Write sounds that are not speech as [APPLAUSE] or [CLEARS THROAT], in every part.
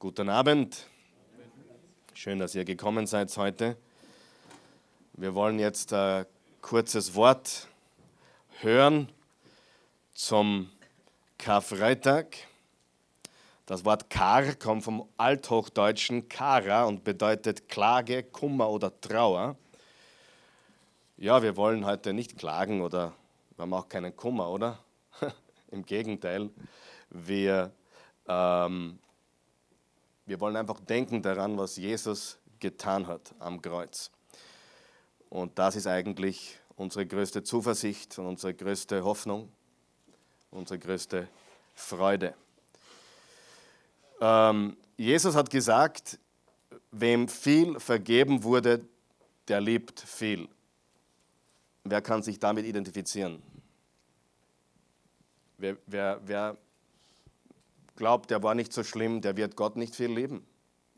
Guten Abend. Schön, dass ihr gekommen seid heute. Wir wollen jetzt ein kurzes Wort hören zum Karfreitag. Das Wort Kar kommt vom althochdeutschen Kara und bedeutet Klage, Kummer oder Trauer. Ja, wir wollen heute nicht klagen oder wir haben auch keinen Kummer, oder? [LAUGHS] Im Gegenteil, wir ähm, wir wollen einfach denken daran, was Jesus getan hat am Kreuz. Und das ist eigentlich unsere größte Zuversicht und unsere größte Hoffnung, unsere größte Freude. Ähm, Jesus hat gesagt, wem viel vergeben wurde, der liebt viel. Wer kann sich damit identifizieren? Wer, wer, wer glaubt, der war nicht so schlimm, der wird Gott nicht viel lieben.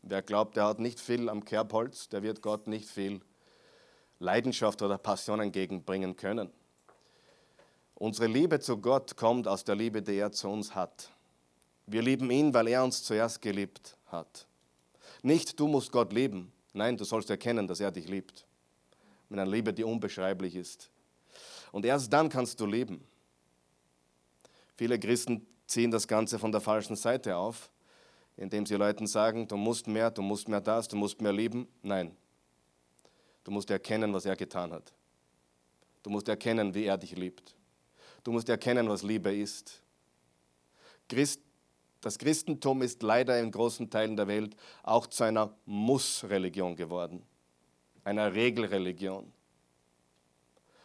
Wer glaubt, der hat nicht viel am Kerbholz, der wird Gott nicht viel Leidenschaft oder Passion entgegenbringen können. Unsere Liebe zu Gott kommt aus der Liebe, die er zu uns hat. Wir lieben ihn, weil er uns zuerst geliebt hat. Nicht du musst Gott lieben, nein, du sollst erkennen, dass er dich liebt. Mit einer Liebe, die unbeschreiblich ist. Und erst dann kannst du lieben. Viele Christen ziehen das Ganze von der falschen Seite auf, indem sie Leuten sagen, du musst mehr, du musst mehr das, du musst mehr lieben. Nein, du musst erkennen, was er getan hat. Du musst erkennen, wie er dich liebt. Du musst erkennen, was Liebe ist. Christ, das Christentum ist leider in großen Teilen der Welt auch zu einer Muss-Religion geworden, einer Regelreligion.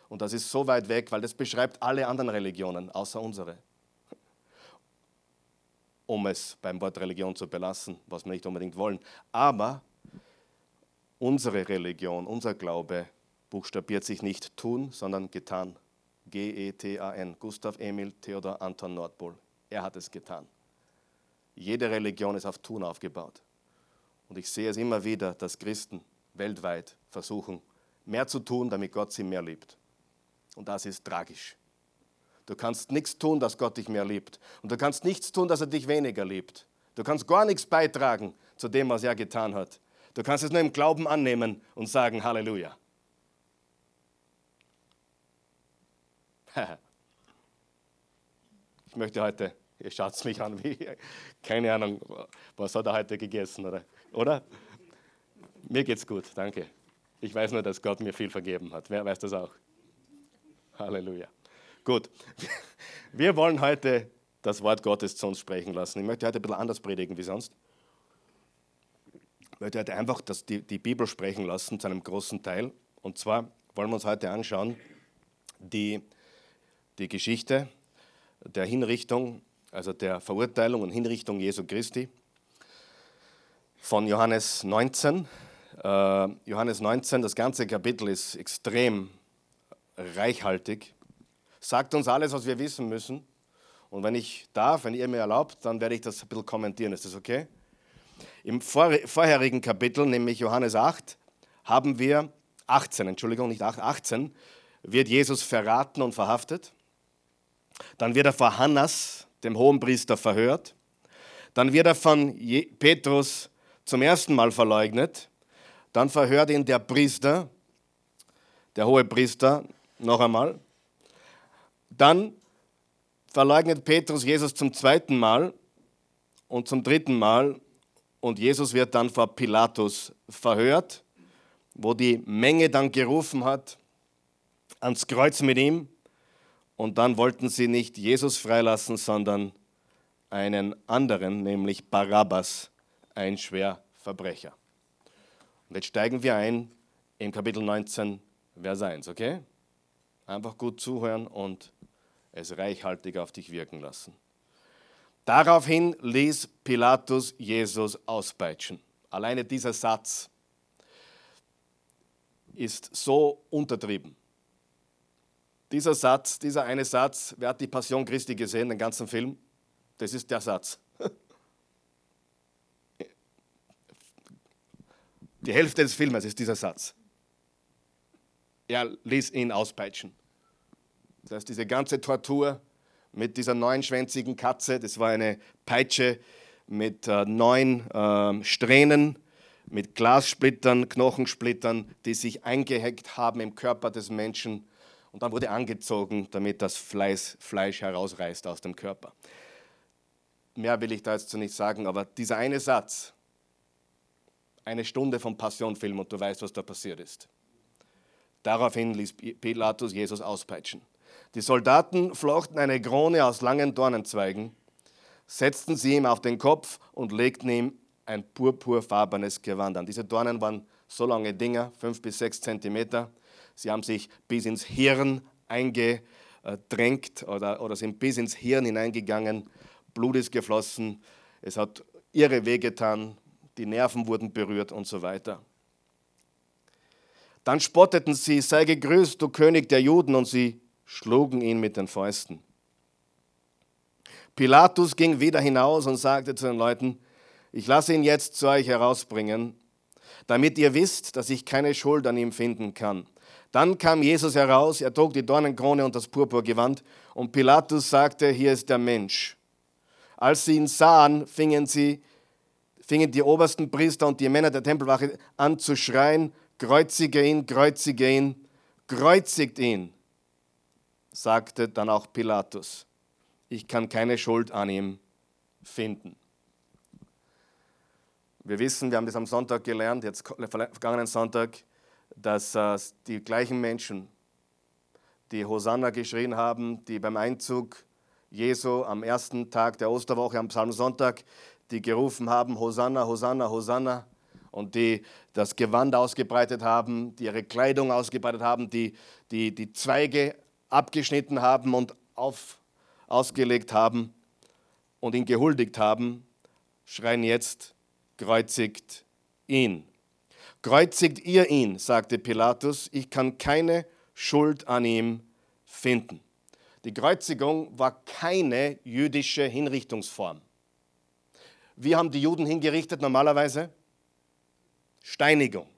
Und das ist so weit weg, weil das beschreibt alle anderen Religionen, außer unsere um es beim Wort Religion zu belassen, was wir nicht unbedingt wollen. Aber unsere Religion, unser Glaube buchstabiert sich nicht tun, sondern getan. G-E-T-A-N. Gustav Emil Theodor Anton Nordpol. Er hat es getan. Jede Religion ist auf Tun aufgebaut. Und ich sehe es immer wieder, dass Christen weltweit versuchen, mehr zu tun, damit Gott sie mehr liebt. Und das ist tragisch. Du kannst nichts tun, dass Gott dich mehr liebt. Und du kannst nichts tun, dass er dich weniger liebt. Du kannst gar nichts beitragen zu dem, was er getan hat. Du kannst es nur im Glauben annehmen und sagen Halleluja. [LAUGHS] Ich möchte heute, ihr schaut mich an, wie, keine Ahnung, was hat er heute gegessen, oder? oder? Mir geht's gut, danke. Ich weiß nur, dass Gott mir viel vergeben hat. Wer weiß das auch? Halleluja. Gut, wir wollen heute das Wort Gottes zu uns sprechen lassen. Ich möchte heute ein bisschen anders predigen wie sonst. Ich möchte heute einfach das, die, die Bibel sprechen lassen zu einem großen Teil. Und zwar wollen wir uns heute anschauen die, die Geschichte der Hinrichtung, also der Verurteilung und Hinrichtung Jesu Christi von Johannes 19. Äh, Johannes 19, das ganze Kapitel ist extrem reichhaltig sagt uns alles, was wir wissen müssen. Und wenn ich darf, wenn ihr mir erlaubt, dann werde ich das ein bisschen kommentieren. Ist das okay? Im vorherigen Kapitel, nämlich Johannes 8, haben wir 18, Entschuldigung, nicht 8, 18, wird Jesus verraten und verhaftet. Dann wird er vor Hannas, dem Hohenpriester, verhört. Dann wird er von Petrus zum ersten Mal verleugnet. Dann verhört ihn der Priester, der hohe Priester, noch einmal. Dann verleugnet Petrus Jesus zum zweiten Mal und zum dritten Mal und Jesus wird dann vor Pilatus verhört, wo die Menge dann gerufen hat ans Kreuz mit ihm und dann wollten sie nicht Jesus freilassen, sondern einen anderen, nämlich Barabbas, ein Schwerverbrecher. Und jetzt steigen wir ein im Kapitel 19, Vers 1, okay? Einfach gut zuhören und es reichhaltig auf dich wirken lassen. Daraufhin ließ Pilatus Jesus auspeitschen. Alleine dieser Satz ist so untertrieben. Dieser Satz, dieser eine Satz, wer hat die Passion Christi gesehen, den ganzen Film? Das ist der Satz. [LAUGHS] Die Hälfte des Filmes ist dieser Satz. Er ließ ihn auspeitschen. Das heißt, diese ganze Tortur mit dieser neunschwänzigen Katze, das war eine Peitsche, mit äh, neun äh, Strähnen, mit Glassplittern, Knochensplittern, die sich eingehackt haben im Körper des Menschen. Und dann wurde angezogen, damit das Fleisch, Fleisch herausreißt aus dem Körper. Mehr will ich da jetzt nicht sagen, aber dieser eine Satz, eine Stunde vom Passionfilm und du weißt, was da passiert ist. Daraufhin ließ Pilatus Jesus auspeitschen. Die Soldaten flochten eine Krone aus langen Dornenzweigen, setzten sie ihm auf den Kopf und legten ihm ein purpurfarbenes Gewand an. Diese Dornen waren so lange Dinger, fünf bis sechs Zentimeter. Sie haben sich bis ins Hirn eingedrängt oder, oder sind bis ins Hirn hineingegangen. Blut ist geflossen. Es hat ihre Wege getan die Nerven wurden berührt und so weiter. Dann spotteten sie, sei gegrüßt, du König der Juden, und sie schlugen ihn mit den Fäusten. Pilatus ging wieder hinaus und sagte zu den Leuten, ich lasse ihn jetzt zu euch herausbringen, damit ihr wisst, dass ich keine Schuld an ihm finden kann. Dann kam Jesus heraus, er trug die Dornenkrone und das Purpurgewand, und Pilatus sagte, hier ist der Mensch. Als sie ihn sahen, fingen sie fingen die obersten Priester und die Männer der Tempelwache an zu schreien, kreuzige ihn, kreuzige ihn, kreuzigt ihn, sagte dann auch Pilatus. Ich kann keine Schuld an ihm finden. Wir wissen, wir haben das am Sonntag gelernt, jetzt vergangenen Sonntag, dass äh, die gleichen Menschen, die Hosanna geschrien haben, die beim Einzug Jesu am ersten Tag der Osterwoche, am Psalmsonntag, die gerufen haben, Hosanna, Hosanna, Hosanna, und die das Gewand ausgebreitet haben, die ihre Kleidung ausgebreitet haben, die die, die Zweige abgeschnitten haben und auf, ausgelegt haben und ihn gehuldigt haben, schreien jetzt, kreuzigt ihn. Kreuzigt ihr ihn, sagte Pilatus, ich kann keine Schuld an ihm finden. Die Kreuzigung war keine jüdische Hinrichtungsform. Wie haben die Juden hingerichtet normalerweise? Steinigung.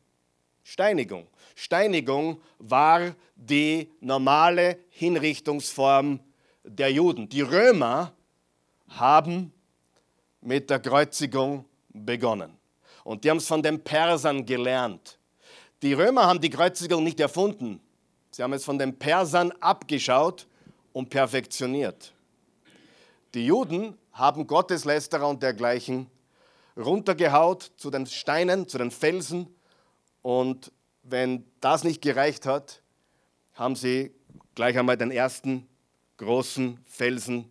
Steinigung. Steinigung war die normale Hinrichtungsform der Juden. Die Römer haben mit der Kreuzigung begonnen. Und die haben es von den Persern gelernt. Die Römer haben die Kreuzigung nicht erfunden. Sie haben es von den Persern abgeschaut und perfektioniert. Die Juden haben Gotteslästerer und dergleichen runtergehaut zu den Steinen, zu den Felsen. Und wenn das nicht gereicht hat, haben sie gleich einmal den ersten großen Felsen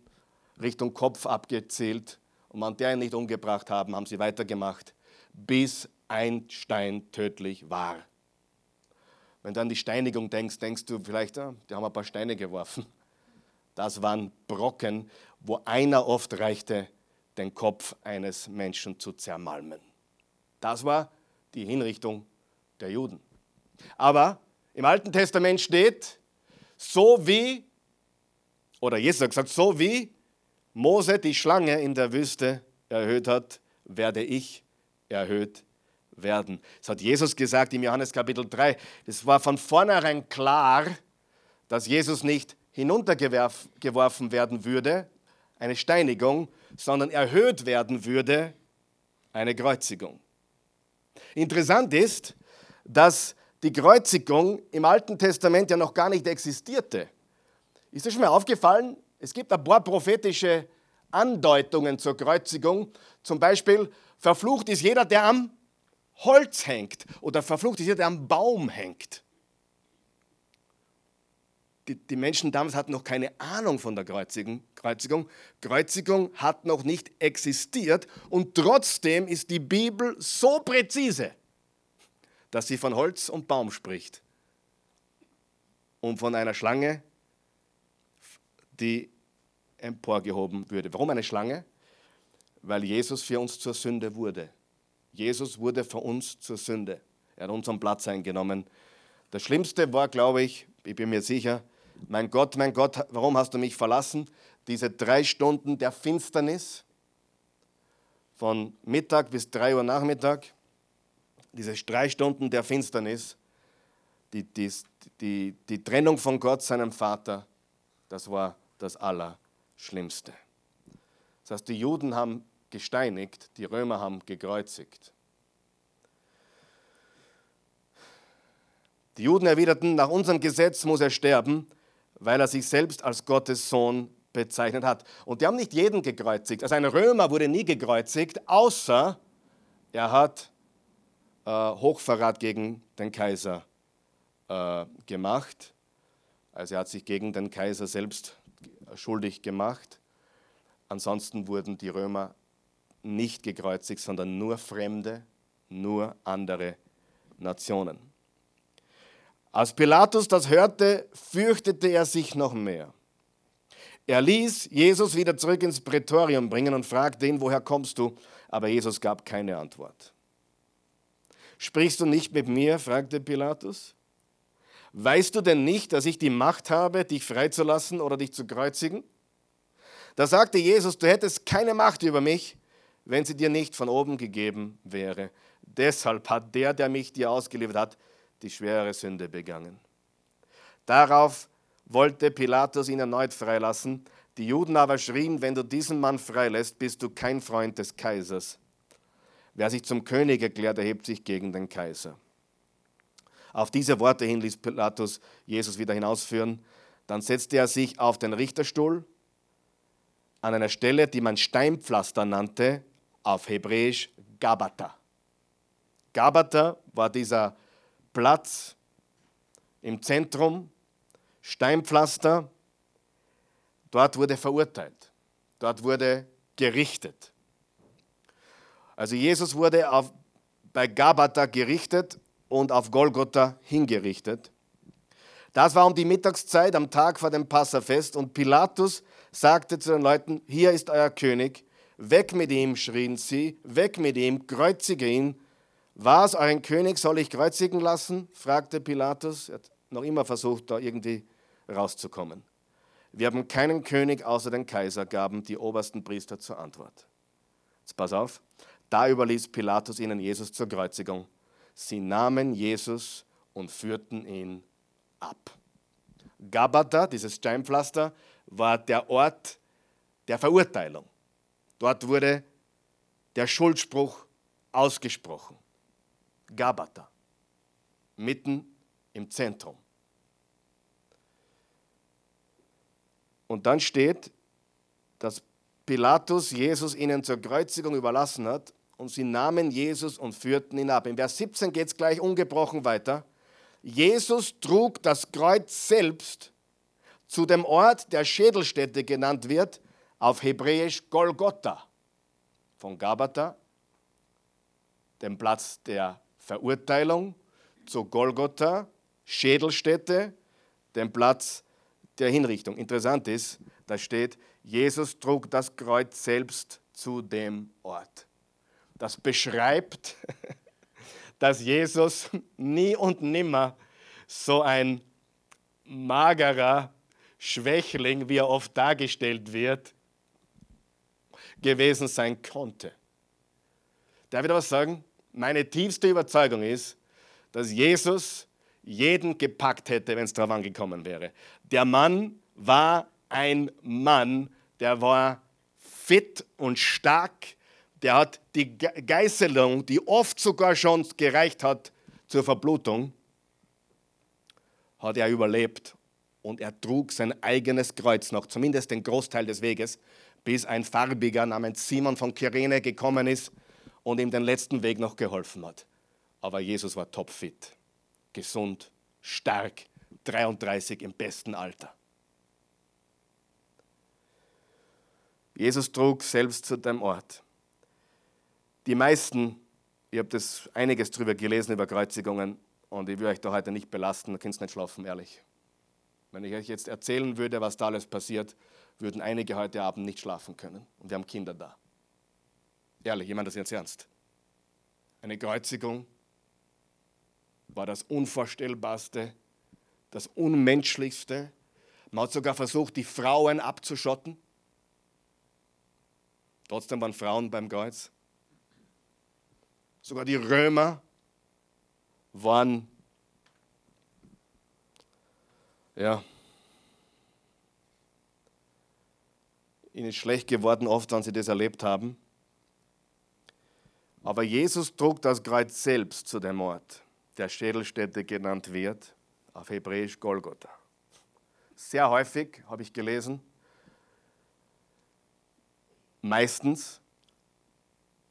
Richtung Kopf abgezählt. Und wenn der ihn nicht umgebracht haben, haben sie weitergemacht, bis ein Stein tödlich war. Wenn du an die Steinigung denkst, denkst du vielleicht, ah, die haben ein paar Steine geworfen. Das waren Brocken, wo einer oft reichte, den Kopf eines Menschen zu zermalmen. Das war die Hinrichtung der Juden. Aber im Alten Testament steht, so wie, oder Jesus hat gesagt, so wie Mose die Schlange in der Wüste erhöht hat, werde ich erhöht werden. Das hat Jesus gesagt im Johannes Kapitel 3. Es war von vornherein klar, dass Jesus nicht hinuntergeworfen werden würde, eine Steinigung, sondern erhöht werden würde, eine Kreuzigung. Interessant ist, dass die Kreuzigung im Alten Testament ja noch gar nicht existierte. Ist dir schon mal aufgefallen? Es gibt ein paar prophetische Andeutungen zur Kreuzigung. Zum Beispiel, verflucht ist jeder, der am Holz hängt oder verflucht ist jeder, der am Baum hängt die, die Menschen damals hatten noch keine Ahnung von der Kreuzigung. Kreuzigung. Kreuzigung hat noch nicht existiert und trotzdem ist die Bibel so präzise, dass sie von Holz und Baum spricht und von einer Schlange, die emporgehoben würde. Warum eine Schlange? Weil Jesus für uns zur Sünde wurde. Jesus wurde für uns zur Sünde. Er hat unseren Platz eingenommen. Das Schlimmste war, glaube ich, ich bin mir sicher, mein Gott, mein Gott, warum hast du mich verlassen? Diese drei Stunden der Finsternis von Mittag bis drei Uhr Nachmittag, diese drei Stunden der Finsternis, die, die, die, die Trennung von Gott, seinem Vater, das war das Allerschlimmste. Das heißt, die Juden haben gesteinigt, die Römer haben gekreuzigt. Die Juden erwiderten, nach unserem Gesetz muss er sterben, weil er sich selbst als Gottes Sohn bezeichnet hat. Und die haben nicht jeden gekreuzigt. Also ein Römer wurde nie gekreuzigt, außer er hat äh, Hochverrat gegen den Kaiser äh, gemacht. Also er hat sich gegen den Kaiser selbst schuldig gemacht. Ansonsten wurden die Römer nicht gekreuzigt, sondern nur Fremde, nur andere Nationen. Als Pilatus das hörte, fürchtete er sich noch mehr. Er ließ Jesus wieder zurück ins Prätorium bringen und fragte ihn, woher kommst du? Aber Jesus gab keine Antwort. Sprichst du nicht mit mir? fragte Pilatus. Weißt du denn nicht, dass ich die Macht habe, dich freizulassen oder dich zu kreuzigen? Da sagte Jesus, du hättest keine Macht über mich, wenn sie dir nicht von oben gegeben wäre. Deshalb hat der, der mich dir ausgeliefert hat, die schwere Sünde begangen. Darauf wollte Pilatus ihn erneut freilassen. Die Juden aber schrien, wenn du diesen Mann freilässt, bist du kein Freund des Kaisers. Wer sich zum König erklärt, erhebt sich gegen den Kaiser. Auf diese Worte hin ließ Pilatus Jesus wieder hinausführen. Dann setzte er sich auf den Richterstuhl an einer Stelle, die man Steinpflaster nannte, auf Hebräisch Gabata. Gabata war dieser Platz im Zentrum, Steinpflaster. Dort wurde verurteilt. Dort wurde gerichtet. Also Jesus wurde auf, bei Gabata gerichtet und auf Golgotha hingerichtet. Das war um die Mittagszeit am Tag vor dem Passafest und Pilatus sagte zu den Leuten, hier ist euer König, weg mit ihm, schrien sie, weg mit ihm, kreuzige ihn. Was, euren König soll ich kreuzigen lassen? fragte Pilatus. Er hat noch immer versucht, da irgendwie rauszukommen. Wir haben keinen König außer den Kaiser, gaben die obersten Priester zur Antwort. Jetzt pass auf. Da überließ Pilatus ihnen Jesus zur Kreuzigung. Sie nahmen Jesus und führten ihn ab. Gabata, dieses Steinpflaster, war der Ort der Verurteilung. Dort wurde der Schuldspruch ausgesprochen. Gabata, mitten im Zentrum. Und dann steht, dass Pilatus Jesus ihnen zur Kreuzigung überlassen hat und sie nahmen Jesus und führten ihn ab. In Vers 17 geht es gleich ungebrochen weiter. Jesus trug das Kreuz selbst zu dem Ort, der Schädelstätte genannt wird, auf Hebräisch Golgotha. Von Gabata, dem Platz der Verurteilung zu Golgotha, Schädelstätte, dem Platz der Hinrichtung. Interessant ist, da steht, Jesus trug das Kreuz selbst zu dem Ort. Das beschreibt, [LAUGHS] dass Jesus nie und nimmer so ein magerer Schwächling, wie er oft dargestellt wird, gewesen sein konnte. Darf ich da was sagen? Meine tiefste Überzeugung ist, dass Jesus jeden gepackt hätte, wenn es darauf angekommen wäre. Der Mann war ein Mann, der war fit und stark, der hat die Geißelung, die oft sogar schon gereicht hat zur Verblutung, hat er überlebt und er trug sein eigenes Kreuz noch, zumindest den Großteil des Weges, bis ein Farbiger namens Simon von Kyrene gekommen ist und ihm den letzten Weg noch geholfen hat. Aber Jesus war topfit, gesund, stark, 33 im besten Alter. Jesus trug selbst zu dem Ort. Die meisten, ihr habt das einiges darüber gelesen, über Kreuzigungen, und ich will euch da heute nicht belasten, da könnt nicht schlafen, ehrlich. Wenn ich euch jetzt erzählen würde, was da alles passiert, würden einige heute Abend nicht schlafen können. Und wir haben Kinder da. Ehrlich, jemand das jetzt ernst? Eine Kreuzigung war das Unvorstellbarste, das Unmenschlichste. Man hat sogar versucht, die Frauen abzuschotten. Trotzdem waren Frauen beim Kreuz. Sogar die Römer waren, ja, ihnen schlecht geworden, oft, wenn sie das erlebt haben. Aber Jesus trug das Kreuz selbst zu dem Ort, der Schädelstätte genannt wird, auf Hebräisch Golgotha. Sehr häufig habe ich gelesen, meistens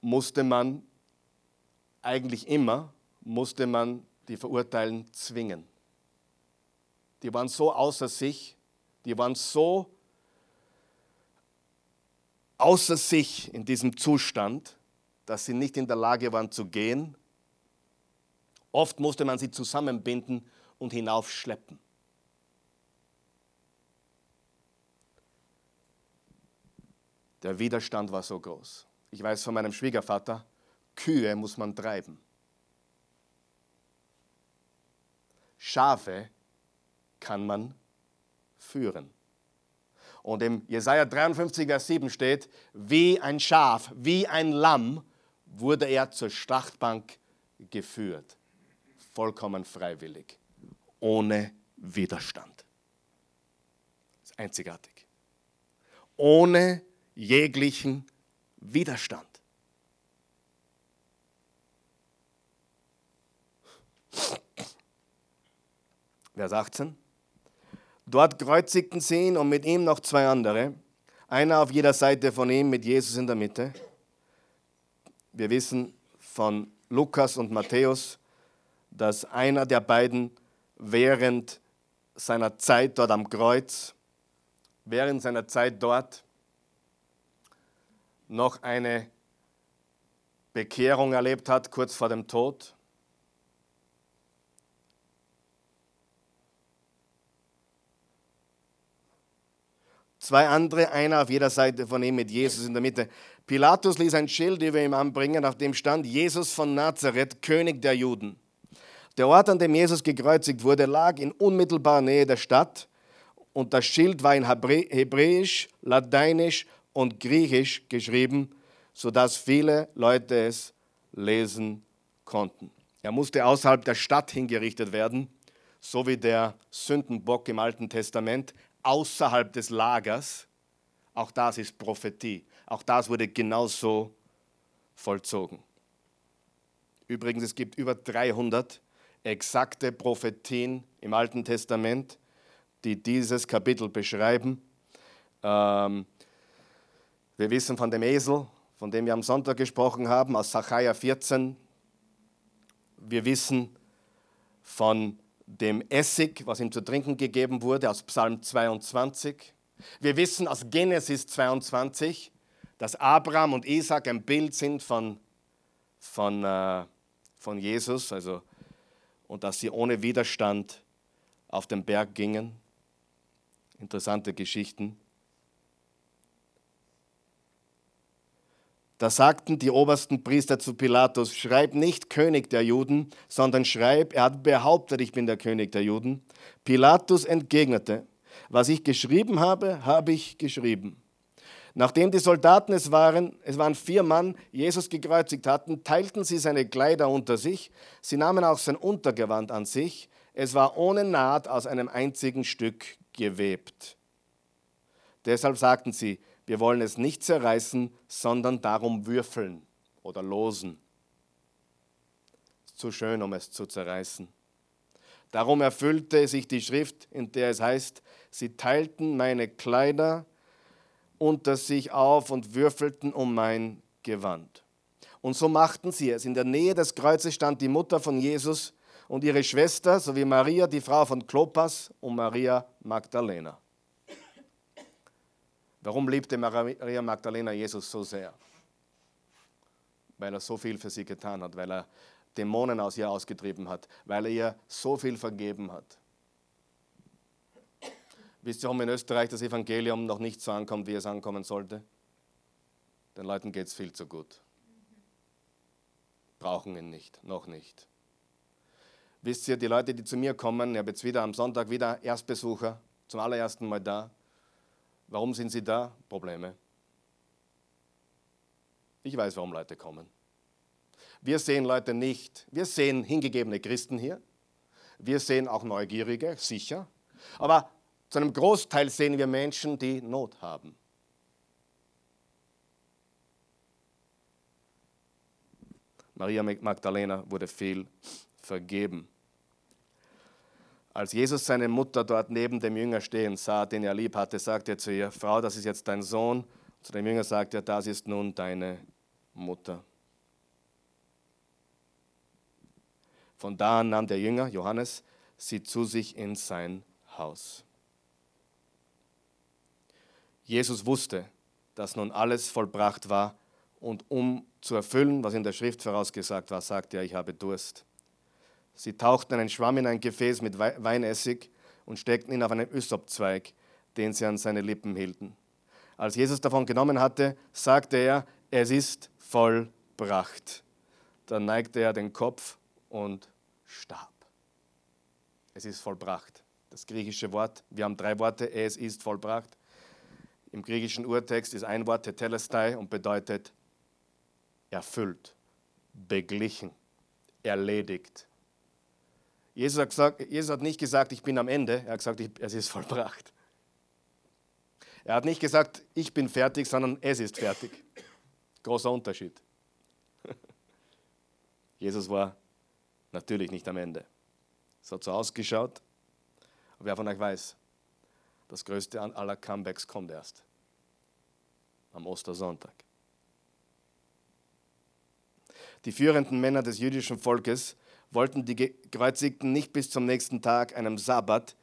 musste man, eigentlich immer, musste man die Verurteilten zwingen. Die waren so außer sich, die waren so außer sich in diesem Zustand, dass sie nicht in der Lage waren zu gehen. Oft musste man sie zusammenbinden und hinaufschleppen. Der Widerstand war so groß. Ich weiß von meinem Schwiegervater, Kühe muss man treiben. Schafe kann man führen. Und im Jesaja 53, Vers 7 steht: Wie ein Schaf, wie ein Lamm wurde er zur Schlachtbank geführt. Vollkommen freiwillig, ohne Widerstand. Das ist einzigartig. Ohne jeglichen Widerstand. Vers 18. Dort kreuzigten sie ihn und mit ihm noch zwei andere, einer auf jeder Seite von ihm mit Jesus in der Mitte. Wir wissen von Lukas und Matthäus, dass einer der beiden während seiner Zeit dort am Kreuz, während seiner Zeit dort noch eine Bekehrung erlebt hat, kurz vor dem Tod. Zwei andere, einer auf jeder Seite von ihm mit Jesus in der Mitte. Pilatus ließ ein Schild über ihm anbringen, auf dem stand Jesus von Nazareth, König der Juden. Der Ort, an dem Jesus gekreuzigt wurde, lag in unmittelbarer Nähe der Stadt und das Schild war in Hebräisch, Lateinisch und Griechisch geschrieben, sodass viele Leute es lesen konnten. Er musste außerhalb der Stadt hingerichtet werden, so wie der Sündenbock im Alten Testament außerhalb des Lagers. Auch das ist Prophetie. Auch das wurde genauso vollzogen. Übrigens, es gibt über 300 exakte Prophetien im Alten Testament, die dieses Kapitel beschreiben. Ähm, wir wissen von dem Esel, von dem wir am Sonntag gesprochen haben, aus Sacharja 14. Wir wissen von dem Essig, was ihm zu trinken gegeben wurde, aus Psalm 22. Wir wissen aus Genesis 22, dass Abraham und Isaac ein Bild sind von, von, äh, von Jesus, also, und dass sie ohne Widerstand auf den Berg gingen. Interessante Geschichten. Da sagten die obersten Priester zu Pilatus, schreib nicht König der Juden, sondern schreib, er hat behauptet, ich bin der König der Juden. Pilatus entgegnete, was ich geschrieben habe, habe ich geschrieben. Nachdem die Soldaten es waren, es waren vier Mann, Jesus gekreuzigt hatten, teilten sie seine Kleider unter sich, sie nahmen auch sein Untergewand an sich, es war ohne Naht aus einem einzigen Stück gewebt. Deshalb sagten sie, wir wollen es nicht zerreißen, sondern darum würfeln oder losen. Zu schön, um es zu zerreißen. Darum erfüllte sich die Schrift, in der es heißt, sie teilten meine Kleider unter sich auf und würfelten um mein Gewand. Und so machten sie es. In der Nähe des Kreuzes stand die Mutter von Jesus und ihre Schwester sowie Maria, die Frau von Klopas und Maria Magdalena. Warum liebte Maria Magdalena Jesus so sehr? Weil er so viel für sie getan hat, weil er Dämonen aus ihr ausgetrieben hat, weil er ihr so viel vergeben hat. Wisst ihr, warum in Österreich das Evangelium noch nicht so ankommt, wie es ankommen sollte? Den Leuten geht es viel zu gut. Brauchen ihn nicht, noch nicht. Wisst ihr, die Leute, die zu mir kommen, ich habe jetzt wieder am Sonntag wieder Erstbesucher, zum allerersten Mal da, Warum sind sie da? Probleme. Ich weiß, warum Leute kommen. Wir sehen Leute nicht. Wir sehen hingegebene Christen hier. Wir sehen auch Neugierige, sicher. Aber zu einem Großteil sehen wir Menschen, die Not haben. Maria Magdalena wurde viel vergeben. Als Jesus seine Mutter dort neben dem Jünger stehen sah, den er lieb hatte, sagte er zu ihr, Frau, das ist jetzt dein Sohn. Zu dem Jünger sagte er, das ist nun deine Mutter. Von da an nahm der Jünger, Johannes, sie zu sich in sein Haus. Jesus wusste, dass nun alles vollbracht war und um zu erfüllen, was in der Schrift vorausgesagt war, sagte er, ich habe Durst. Sie tauchten einen Schwamm in ein Gefäß mit Weinessig und steckten ihn auf einen Ysopzweig, den sie an seine Lippen hielten. Als Jesus davon genommen hatte, sagte er, es ist vollbracht. Dann neigte er den Kopf und starb. Es ist vollbracht. Das griechische Wort, wir haben drei Worte, es ist vollbracht. Im griechischen Urtext ist ein Wort Tetelestai und bedeutet erfüllt, beglichen, erledigt. Jesus hat, gesagt, Jesus hat nicht gesagt, ich bin am Ende, er hat gesagt, es ist vollbracht. Er hat nicht gesagt, ich bin fertig, sondern es ist fertig. Großer Unterschied. [LAUGHS] Jesus war natürlich nicht am Ende. Es hat so ausgeschaut, aber wer von euch weiß, das größte aller Comebacks kommt erst am Ostersonntag. Die führenden Männer des jüdischen Volkes wollten die Gekreuzigten nicht bis zum nächsten Tag, einem Sabbat,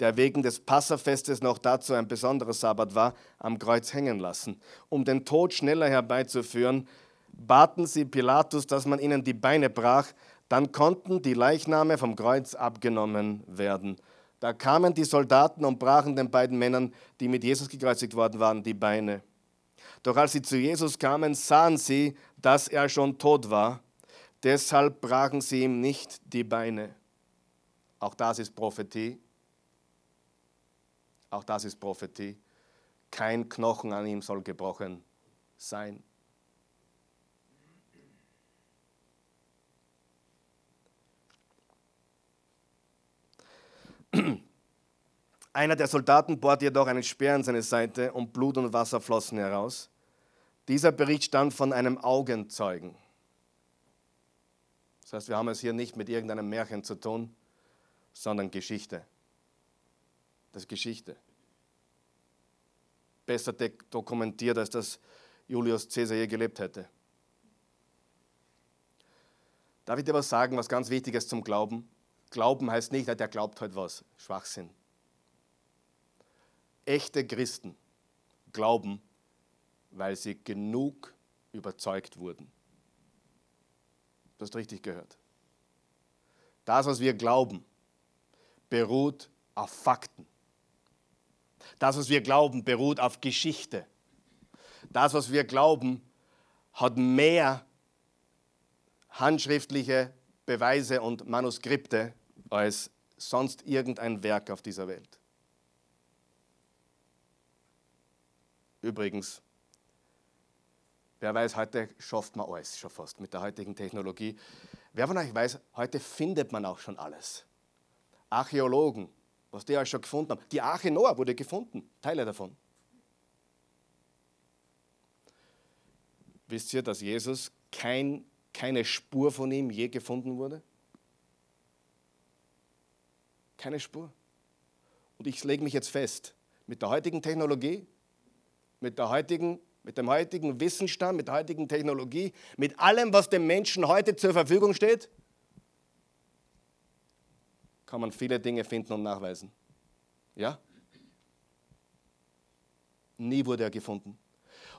der wegen des Passafestes noch dazu ein besonderer Sabbat war, am Kreuz hängen lassen. Um den Tod schneller herbeizuführen, baten sie Pilatus, dass man ihnen die Beine brach, dann konnten die Leichname vom Kreuz abgenommen werden. Da kamen die Soldaten und brachen den beiden Männern, die mit Jesus gekreuzigt worden waren, die Beine. Doch als sie zu Jesus kamen, sahen sie, dass er schon tot war. Deshalb brachen sie ihm nicht die Beine. Auch das ist Prophetie. Auch das ist Prophetie. Kein Knochen an ihm soll gebrochen sein. [CLEARS THROAT] Einer der Soldaten bohrte jedoch einen Speer in seine Seite und Blut und Wasser flossen heraus. Dieser Bericht stammt von einem Augenzeugen. Das heißt, wir haben es hier nicht mit irgendeinem Märchen zu tun, sondern Geschichte. Das ist Geschichte. Besser dokumentiert, als dass Julius Caesar je gelebt hätte. Darf ich dir was sagen, was ganz wichtig ist zum Glauben? Glauben heißt nicht, der glaubt heute was. Schwachsinn. Echte Christen glauben, weil sie genug überzeugt wurden. Du hast richtig gehört. Das, was wir glauben, beruht auf Fakten. Das, was wir glauben, beruht auf Geschichte. Das, was wir glauben, hat mehr handschriftliche Beweise und Manuskripte als sonst irgendein Werk auf dieser Welt. Übrigens, wer weiß, heute schafft man alles schon fast mit der heutigen Technologie. Wer von euch weiß, heute findet man auch schon alles. Archäologen, was die auch schon gefunden haben. Die Arche Noah wurde gefunden, Teile davon. Wisst ihr, dass Jesus kein keine Spur von ihm je gefunden wurde? Keine Spur. Und ich lege mich jetzt fest, mit der heutigen Technologie, mit, der heutigen, mit dem heutigen Wissensstand, mit der heutigen Technologie, mit allem, was dem Menschen heute zur Verfügung steht, kann man viele Dinge finden und nachweisen. Ja? Nie wurde er gefunden.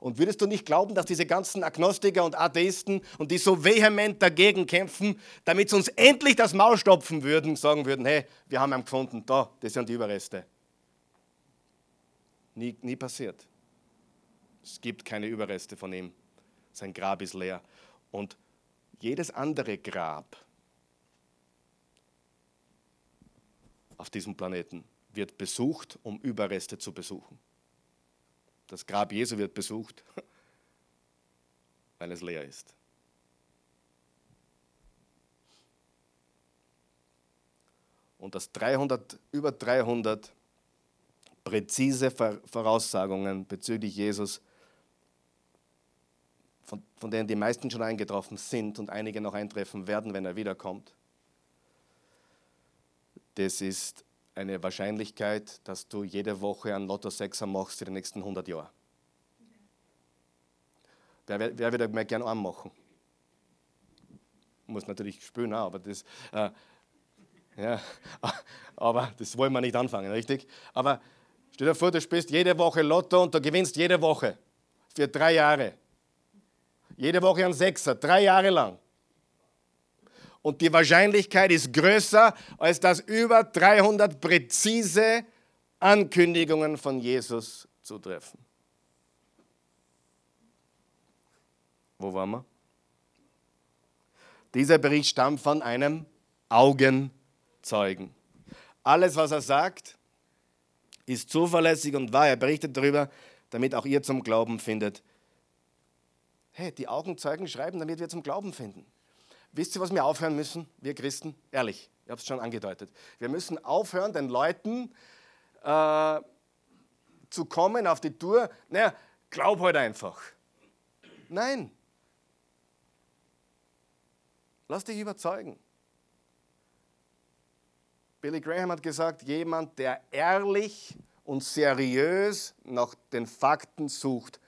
Und würdest du nicht glauben, dass diese ganzen Agnostiker und Atheisten und die so vehement dagegen kämpfen, damit sie uns endlich das Maul stopfen würden, sagen würden, hey, wir haben ihn gefunden, da, das sind die Überreste. Nie, nie passiert. Es gibt keine Überreste von ihm. Sein Grab ist leer. Und jedes andere Grab auf diesem Planeten wird besucht, um Überreste zu besuchen. Das Grab Jesu wird besucht, [LAUGHS] weil es leer ist. Und dass 300, über 300 präzise Voraussagungen bezüglich Jesus von, von denen die meisten schon eingetroffen sind und einige noch eintreffen werden, wenn er wiederkommt, das ist eine Wahrscheinlichkeit, dass du jede Woche einen Lotto 6 machst für die nächsten 100 Jahre. Wer, wer würde mehr gerne einen machen? Muss natürlich spüren, aber das, äh, ja, [LAUGHS] aber das wollen wir nicht anfangen, richtig? Aber stell dir vor, du spielst jede Woche Lotto und du gewinnst jede Woche für drei Jahre. Jede Woche ein Sechser, drei Jahre lang. Und die Wahrscheinlichkeit ist größer, als dass über 300 präzise Ankündigungen von Jesus zu treffen. Wo waren wir? Dieser Bericht stammt von einem Augenzeugen. Alles, was er sagt, ist zuverlässig und wahr. Er berichtet darüber, damit auch ihr zum Glauben findet. Hey, die Augenzeugen schreiben, damit wir zum Glauben finden. Wisst ihr, was wir aufhören müssen, wir Christen? Ehrlich, ich habe es schon angedeutet. Wir müssen aufhören, den Leuten äh, zu kommen auf die Tour. Naja, glaub heute halt einfach. Nein. Lass dich überzeugen. Billy Graham hat gesagt, jemand, der ehrlich und seriös nach den Fakten sucht,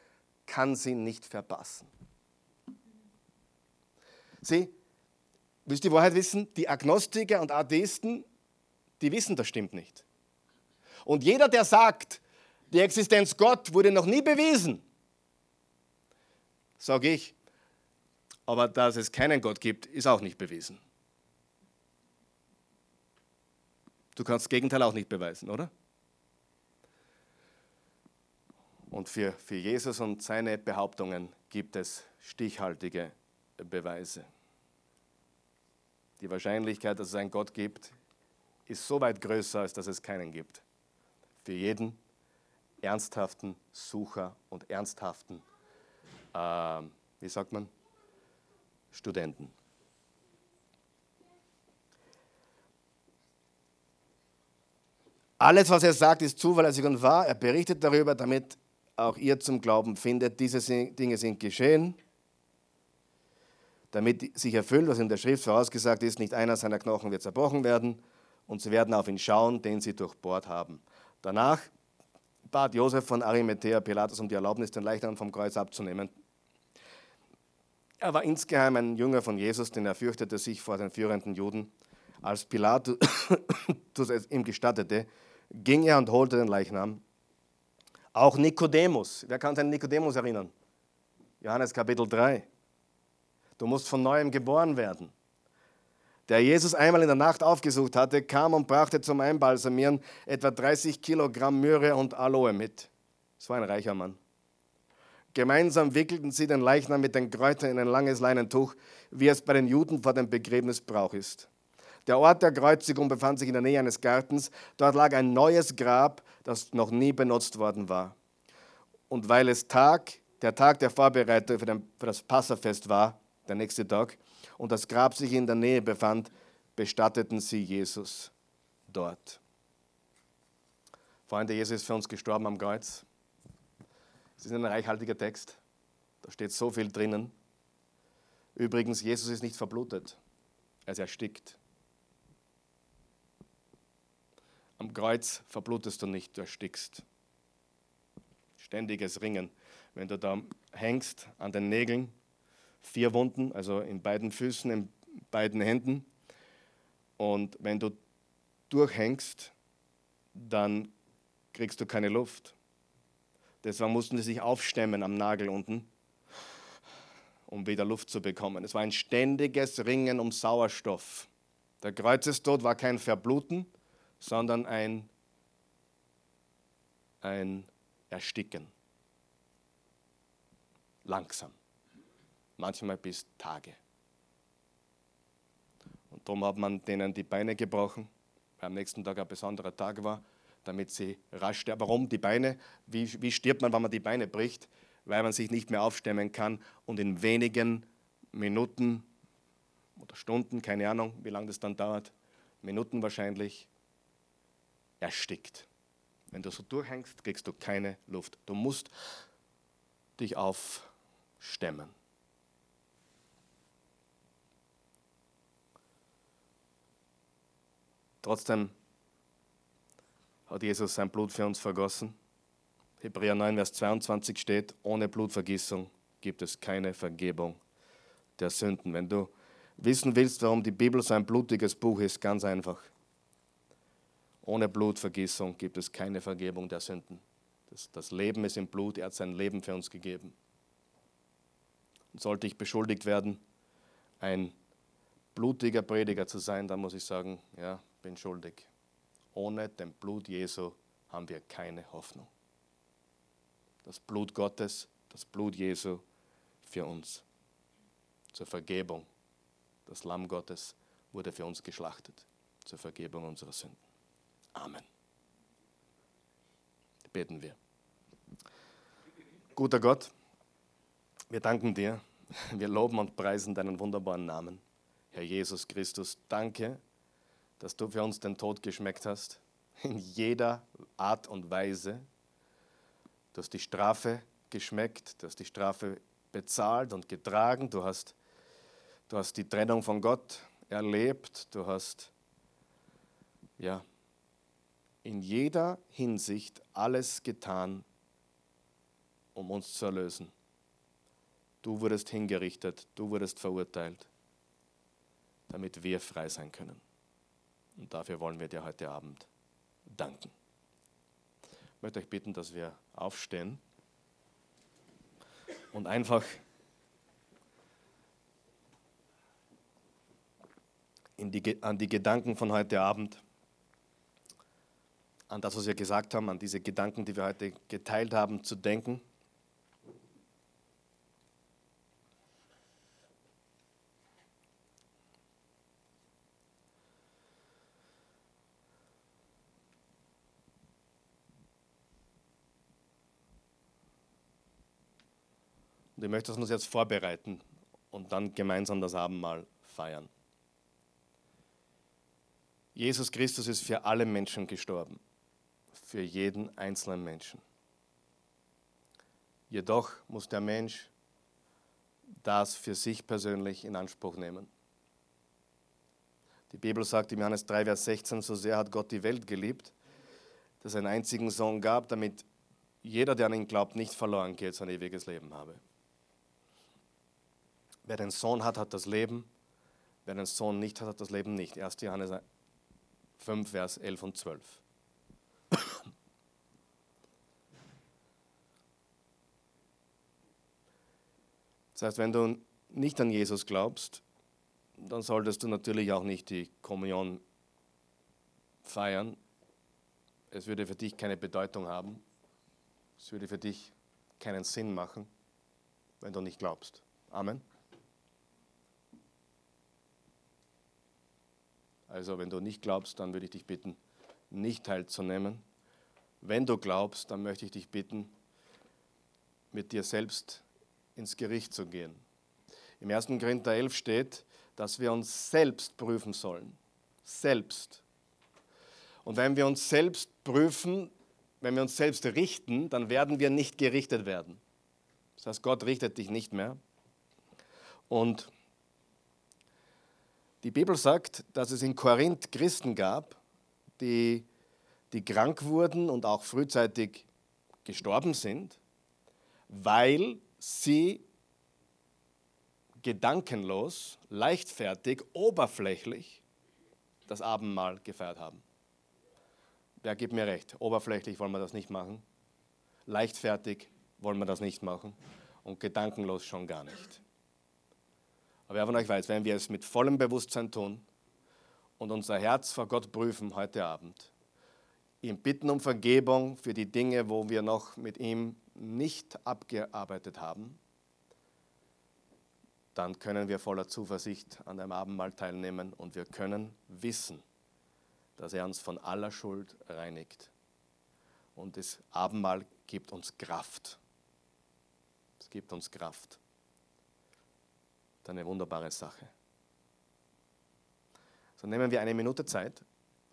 kann sie nicht verpassen. Sieh, willst du die Wahrheit wissen? Die Agnostiker und Atheisten, die wissen, das stimmt nicht. Und jeder, der sagt, die Existenz Gott wurde noch nie bewiesen, sage ich, aber dass es keinen Gott gibt, ist auch nicht bewiesen. Du kannst das Gegenteil auch nicht beweisen, oder? Und für, für Jesus und seine Behauptungen gibt es stichhaltige Beweise. Die Wahrscheinlichkeit, dass es einen Gott gibt, ist so weit größer, als dass es keinen gibt. Für jeden ernsthaften Sucher und ernsthaften, äh, wie sagt man, Studenten. Alles, was er sagt, ist zuverlässig und wahr. Er berichtet darüber, damit auch ihr zum Glauben findet. Diese Dinge sind geschehen damit sich erfüllt, was in der Schrift vorausgesagt ist, nicht einer seiner Knochen wird zerbrochen werden und sie werden auf ihn schauen, den sie durchbohrt haben. Danach bat Josef von Arimathea Pilatus um die Erlaubnis, den Leichnam vom Kreuz abzunehmen. Er war insgeheim ein Jünger von Jesus, denn er fürchtete sich vor den führenden Juden. Als Pilatus [COUGHS] es ihm gestattete, ging er und holte den Leichnam. Auch Nikodemus, wer kann sich an Nikodemus erinnern? Johannes Kapitel 3. Du musst von neuem geboren werden. Der Jesus einmal in der Nacht aufgesucht hatte, kam und brachte zum Einbalsamieren etwa 30 Kilogramm Myrrhe und Aloe mit. Das war ein reicher Mann. Gemeinsam wickelten sie den Leichnam mit den Kräutern in ein langes Leinentuch, wie es bei den Juden vor dem Begräbnis Brauch ist. Der Ort der Kreuzigung befand sich in der Nähe eines Gartens. Dort lag ein neues Grab, das noch nie benutzt worden war. Und weil es Tag, der Tag der Vorbereitung für das Passafest war, der nächste Tag, und das Grab sich in der Nähe befand, bestatteten sie Jesus dort. Freunde, Jesus ist für uns gestorben am Kreuz. Es ist ein reichhaltiger Text. Da steht so viel drinnen. Übrigens, Jesus ist nicht verblutet. Er ist erstickt. Am Kreuz verblutest du nicht, du erstickst. Ständiges Ringen. Wenn du da hängst an den Nägeln, vier Wunden, also in beiden Füßen, in beiden Händen. Und wenn du durchhängst, dann kriegst du keine Luft. Deswegen mussten sie sich aufstemmen am Nagel unten, um wieder Luft zu bekommen. Es war ein ständiges Ringen um Sauerstoff. Der Kreuzestod war kein Verbluten, sondern ein, ein Ersticken. Langsam manchmal bis Tage. Und darum hat man denen die Beine gebrochen, weil am nächsten Tag ein besonderer Tag war, damit sie rasch sterben. Warum die Beine? Wie, wie stirbt man, wenn man die Beine bricht? Weil man sich nicht mehr aufstemmen kann und in wenigen Minuten oder Stunden, keine Ahnung, wie lange das dann dauert, Minuten wahrscheinlich, erstickt. Wenn du so durchhängst, kriegst du keine Luft. Du musst dich aufstemmen. Trotzdem hat Jesus sein Blut für uns vergossen. Hebräer 9, Vers 22 steht, ohne Blutvergießung gibt es keine Vergebung der Sünden. Wenn du wissen willst, warum die Bibel so ein blutiges Buch ist, ganz einfach. Ohne Blutvergießung gibt es keine Vergebung der Sünden. Das, das Leben ist im Blut, er hat sein Leben für uns gegeben. Und sollte ich beschuldigt werden, ein blutiger Prediger zu sein, dann muss ich sagen, ja, bin schuldig. Ohne dem Blut Jesu haben wir keine Hoffnung. Das Blut Gottes, das Blut Jesu für uns zur Vergebung. Das Lamm Gottes wurde für uns geschlachtet zur Vergebung unserer Sünden. Amen. Beten wir. Guter Gott, wir danken dir, wir loben und preisen deinen wunderbaren Namen, Herr Jesus Christus. Danke, dass du für uns den Tod geschmeckt hast, in jeder Art und Weise. Du hast die Strafe geschmeckt, du hast die Strafe bezahlt und getragen, du hast, du hast die Trennung von Gott erlebt, du hast ja, in jeder Hinsicht alles getan, um uns zu erlösen. Du wurdest hingerichtet, du wurdest verurteilt, damit wir frei sein können. Und dafür wollen wir dir heute Abend danken. Ich möchte euch bitten, dass wir aufstehen und einfach die, an die Gedanken von heute Abend, an das, was wir gesagt haben, an diese Gedanken, die wir heute geteilt haben, zu denken. Ich möchte, dass uns jetzt vorbereiten und dann gemeinsam das Abendmahl feiern. Jesus Christus ist für alle Menschen gestorben, für jeden einzelnen Menschen. Jedoch muss der Mensch das für sich persönlich in Anspruch nehmen. Die Bibel sagt im Johannes 3, Vers 16, so sehr hat Gott die Welt geliebt, dass er einen einzigen Sohn gab, damit jeder, der an ihn glaubt, nicht verloren geht, sein ewiges Leben habe. Wer den Sohn hat, hat das Leben. Wer den Sohn nicht hat, hat das Leben nicht. 1. Johannes 5, Vers 11 und 12. Das heißt, wenn du nicht an Jesus glaubst, dann solltest du natürlich auch nicht die Kommunion feiern. Es würde für dich keine Bedeutung haben. Es würde für dich keinen Sinn machen, wenn du nicht glaubst. Amen. Also wenn du nicht glaubst, dann würde ich dich bitten, nicht teilzunehmen. Wenn du glaubst, dann möchte ich dich bitten, mit dir selbst ins Gericht zu gehen. Im 1. Korinther 11 steht, dass wir uns selbst prüfen sollen. Selbst. Und wenn wir uns selbst prüfen, wenn wir uns selbst richten, dann werden wir nicht gerichtet werden. Das heißt, Gott richtet dich nicht mehr. Und die Bibel sagt, dass es in Korinth Christen gab, die, die krank wurden und auch frühzeitig gestorben sind, weil sie gedankenlos, leichtfertig, oberflächlich das Abendmahl gefeiert haben. Wer gibt mir recht? Oberflächlich wollen wir das nicht machen, leichtfertig wollen wir das nicht machen und gedankenlos schon gar nicht. Aber wer von euch weiß, wenn wir es mit vollem Bewusstsein tun und unser Herz vor Gott prüfen heute Abend, ihm bitten um Vergebung für die Dinge, wo wir noch mit ihm nicht abgearbeitet haben, dann können wir voller Zuversicht an einem Abendmahl teilnehmen und wir können wissen, dass er uns von aller Schuld reinigt. Und das Abendmahl gibt uns Kraft. Es gibt uns Kraft eine wunderbare Sache. So nehmen wir eine Minute Zeit,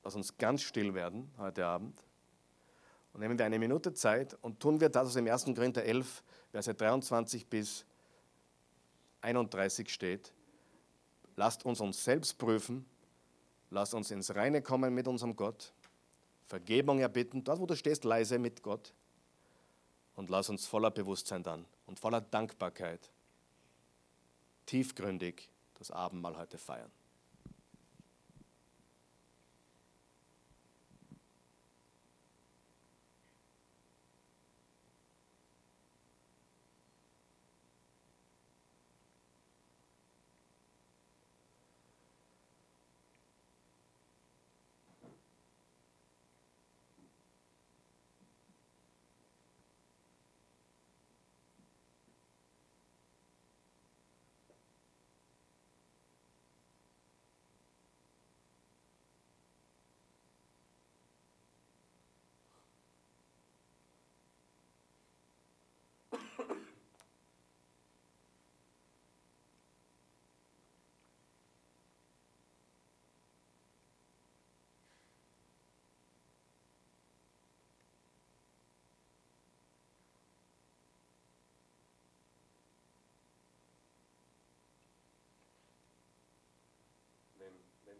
lass uns ganz still werden heute Abend. Und nehmen wir eine Minute Zeit und tun wir das, was im 1. Korinther 11, Verse 23 bis 31 steht. Lasst uns uns selbst prüfen, Lass uns ins Reine kommen mit unserem Gott. Vergebung erbitten, dort wo du stehst, leise mit Gott. Und lass uns voller Bewusstsein dann und voller Dankbarkeit tiefgründig das Abendmahl heute feiern.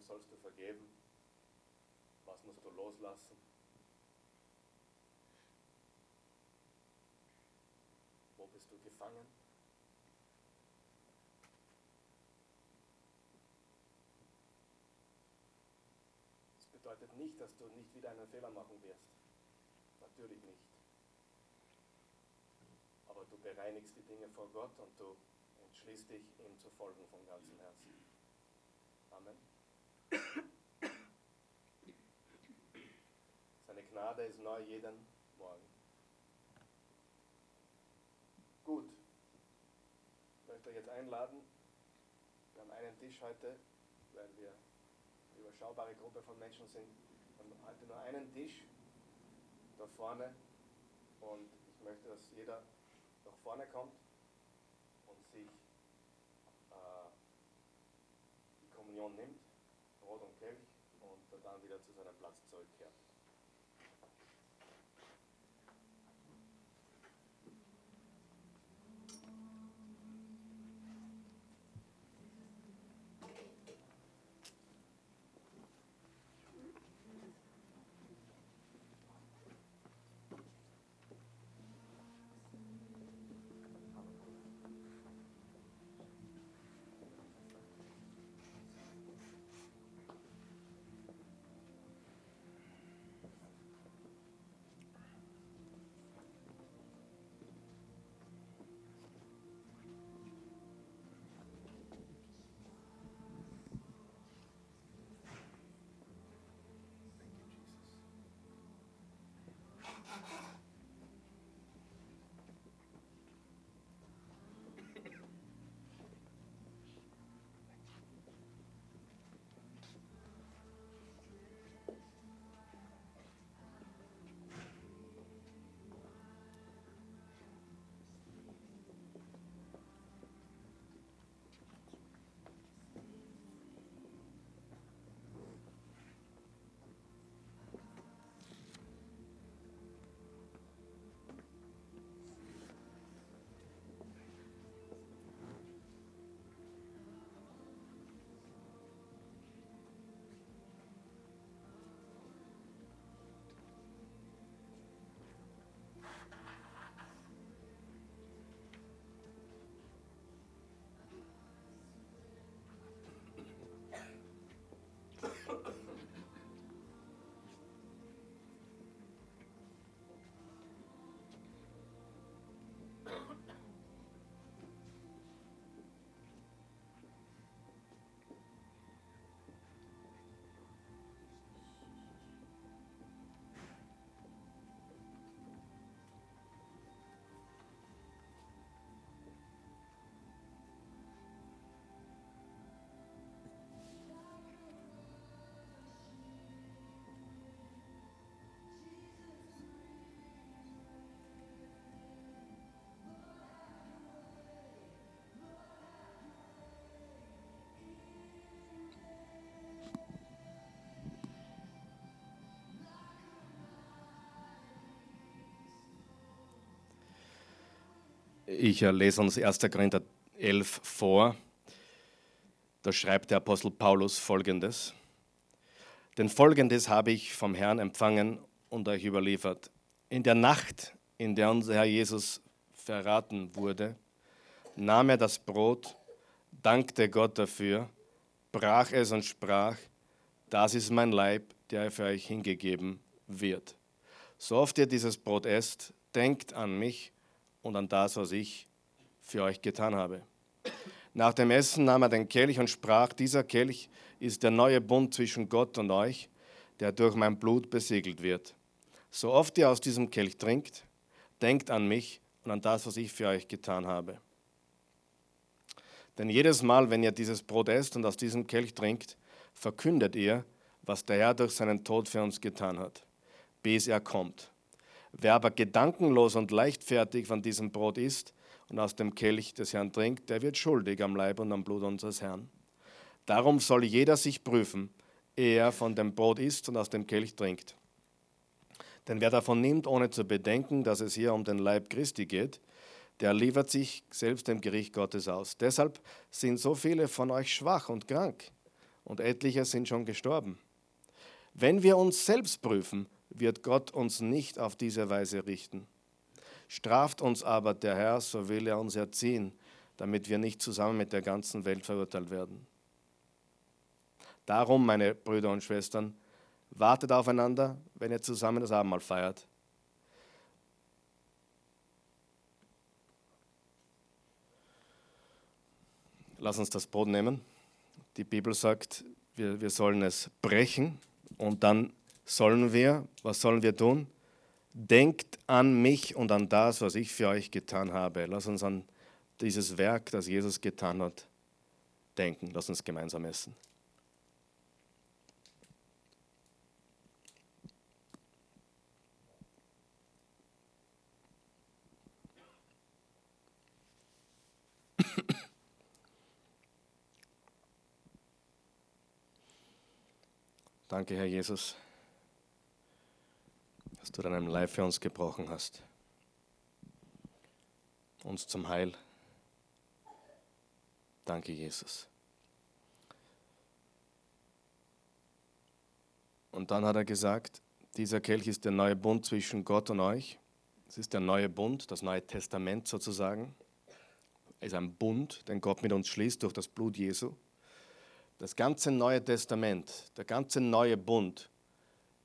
Sollst du vergeben? Was musst du loslassen? Wo bist du gefangen? Das bedeutet nicht, dass du nicht wieder einen Fehler machen wirst. Natürlich nicht. Aber du bereinigst die Dinge vor Gott und du entschließt dich, ihm zu folgen von ganzem Herzen. Amen. Seine Gnade ist neu jeden Morgen. Gut. Ich möchte euch jetzt einladen. Wir haben einen Tisch heute, weil wir eine überschaubare Gruppe von Menschen sind. Wir haben heute nur einen Tisch da vorne. Und ich möchte, dass jeder nach vorne kommt und sich äh, die Kommunion nimmt. Ich lese uns 1. Korinther 11 vor. Da schreibt der Apostel Paulus folgendes. Denn folgendes habe ich vom Herrn empfangen und euch überliefert. In der Nacht, in der unser Herr Jesus verraten wurde, nahm er das Brot, dankte Gott dafür, brach es und sprach, das ist mein Leib, der für euch hingegeben wird. So oft ihr dieses Brot esst, denkt an mich und an das, was ich für euch getan habe. Nach dem Essen nahm er den Kelch und sprach, dieser Kelch ist der neue Bund zwischen Gott und euch, der durch mein Blut besiegelt wird. So oft ihr aus diesem Kelch trinkt, denkt an mich und an das, was ich für euch getan habe. Denn jedes Mal, wenn ihr dieses Brot esst und aus diesem Kelch trinkt, verkündet ihr, was der Herr durch seinen Tod für uns getan hat, bis er kommt. Wer aber gedankenlos und leichtfertig von diesem Brot isst und aus dem Kelch des Herrn trinkt, der wird schuldig am Leib und am Blut unseres Herrn. Darum soll jeder sich prüfen, ehe er von dem Brot isst und aus dem Kelch trinkt. Denn wer davon nimmt, ohne zu bedenken, dass es hier um den Leib Christi geht, der liefert sich selbst dem Gericht Gottes aus. Deshalb sind so viele von euch schwach und krank und etliche sind schon gestorben. Wenn wir uns selbst prüfen, wird Gott uns nicht auf diese Weise richten. Straft uns aber der Herr, so will er uns erziehen, damit wir nicht zusammen mit der ganzen Welt verurteilt werden. Darum, meine Brüder und Schwestern, wartet aufeinander, wenn ihr zusammen das Abendmahl feiert. Lass uns das Brot nehmen. Die Bibel sagt, wir, wir sollen es brechen und dann sollen wir, was sollen wir tun? Denkt an mich und an das, was ich für euch getan habe. Lass uns an dieses Werk, das Jesus getan hat, denken. Lass uns gemeinsam essen. Danke, Herr Jesus, dass du deinem Leib für uns gebrochen hast. Uns zum Heil. Danke, Jesus. Und dann hat er gesagt, dieser Kelch ist der neue Bund zwischen Gott und euch. Es ist der neue Bund, das neue Testament sozusagen. Es ist ein Bund, den Gott mit uns schließt durch das Blut Jesu. Das ganze Neue Testament, der ganze neue Bund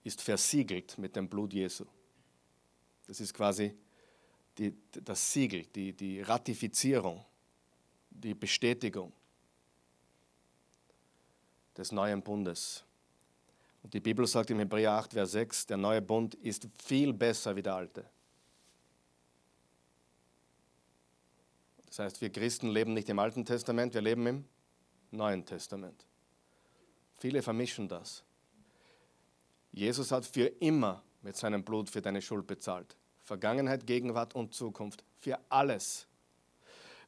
ist versiegelt mit dem Blut Jesu. Das ist quasi die, das Siegel, die, die Ratifizierung, die Bestätigung des neuen Bundes. Und die Bibel sagt im Hebräer 8, Vers 6, der neue Bund ist viel besser wie der alte. Das heißt, wir Christen leben nicht im Alten Testament, wir leben im Neuen Testament. Viele vermischen das. Jesus hat für immer mit seinem Blut für deine Schuld bezahlt. Vergangenheit, Gegenwart und Zukunft. Für alles.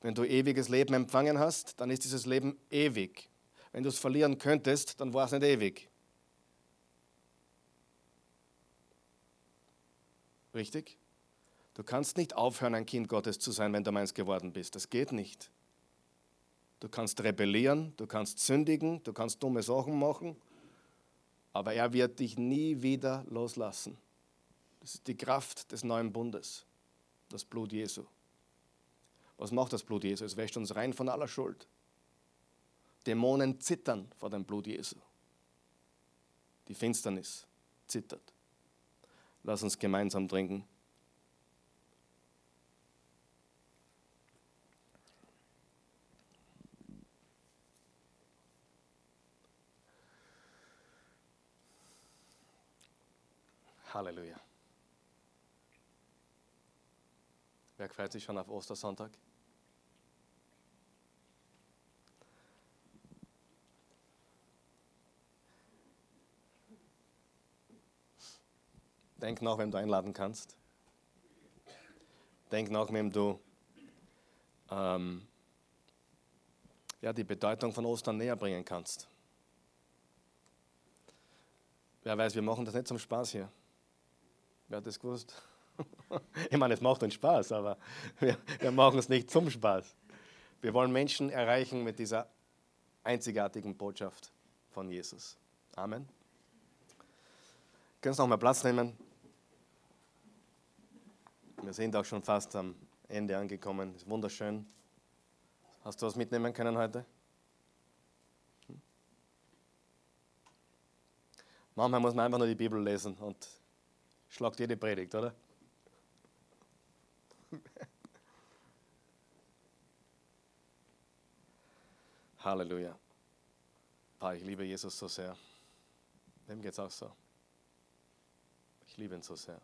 Wenn du ewiges Leben empfangen hast, dann ist dieses Leben ewig. Wenn du es verlieren könntest, dann war es nicht ewig. Richtig? Du kannst nicht aufhören, ein Kind Gottes zu sein, wenn du meins geworden bist. Das geht nicht. Du kannst rebellieren, du kannst sündigen, du kannst dumme Sachen machen, aber er wird dich nie wieder loslassen. Das ist die Kraft des neuen Bundes, das Blut Jesu. Was macht das Blut Jesu? Es wäscht uns rein von aller Schuld. Dämonen zittern vor dem Blut Jesu. Die Finsternis zittert. Lass uns gemeinsam trinken. Halleluja. Wer freut sich schon auf Ostersonntag? Denk nach, wem du einladen kannst. Denk nach, wem du ähm, ja, die Bedeutung von Ostern näher bringen kannst. Wer weiß, wir machen das nicht zum Spaß hier. Wer hat das gewusst? [LAUGHS] Ich meine, es macht uns Spaß, aber wir, wir machen es nicht zum Spaß. Wir wollen Menschen erreichen mit dieser einzigartigen Botschaft von Jesus. Amen. Können Sie noch mal Platz nehmen? Wir sind auch schon fast am Ende angekommen. Ist wunderschön. Hast du was mitnehmen können heute? Hm? Manchmal muss man einfach nur die Bibel lesen und schlagt jede Predigt, oder? [LAUGHS] Halleluja. ich liebe Jesus so sehr. Wem geht es auch so? Ich liebe ihn so sehr.